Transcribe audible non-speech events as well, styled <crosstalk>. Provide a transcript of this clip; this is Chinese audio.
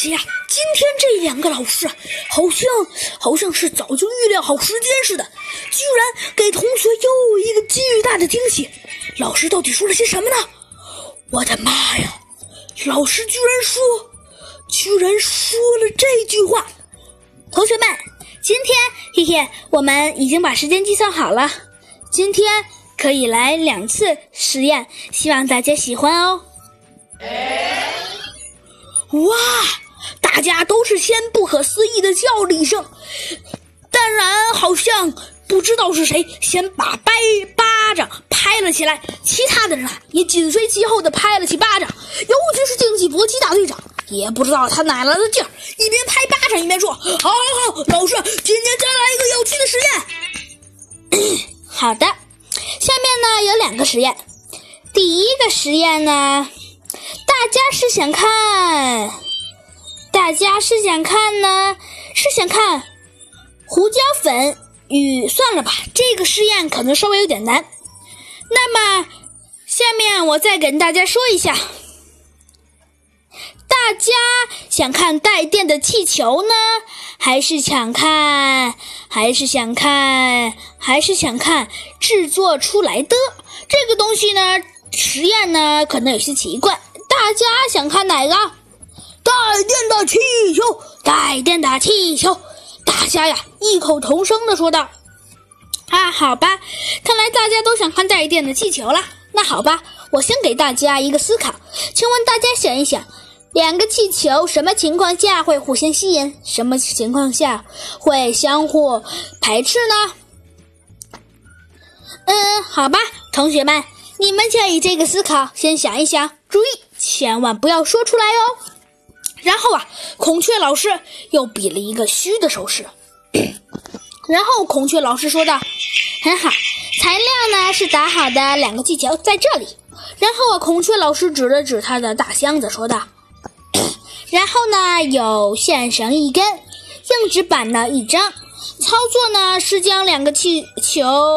且呀，今天这两个老师啊，好像好像是早就预料好时间似的，居然给同学又一个巨大的惊喜。老师到底说了些什么呢？我的妈呀！老师居然说，居然说了这句话。同学们，今天嘿嘿，我们已经把时间计算好了，今天可以来两次实验，希望大家喜欢哦。哇！大家都是先不可思议的叫了一声，当然好像不知道是谁先把掰巴掌拍了起来，其他的人啊也紧随其后的拍了起巴掌，尤其是竞技搏击大队长，也不知道他哪来的劲儿，一边拍巴掌一边说：“好，好，好，老师，今天再来一个有趣的实验。<laughs> ”好的，下面呢有两个实验，第一个实验呢，大家是想看。大家是想看呢，是想看胡椒粉与算了吧，这个试验可能稍微有点难。那么下面我再跟大家说一下，大家想看带电的气球呢，还是想看，还是想看，还是想看制作出来的这个东西呢？实验呢可能有些奇怪，大家想看哪个？带电的气球，带电的气球，大家呀异口同声的说道：“啊，好吧，看来大家都想看带电的气球了。那好吧，我先给大家一个思考，请问大家想一想，两个气球什么情况下会互相吸引？什么情况下会相互排斥呢？嗯，好吧，同学们，你们就以这个思考，先想一想，注意，千万不要说出来哦。”然后啊，孔雀老师又比了一个虚的手势。<clears throat> 然后孔雀老师说道：“很好，材料呢是打好的两个气球在这里。”然后啊，孔雀老师指了指他的大箱子，说道：“ <coughs> 然后呢，有线绳一根，硬纸板呢一张。操作呢是将两个气球。”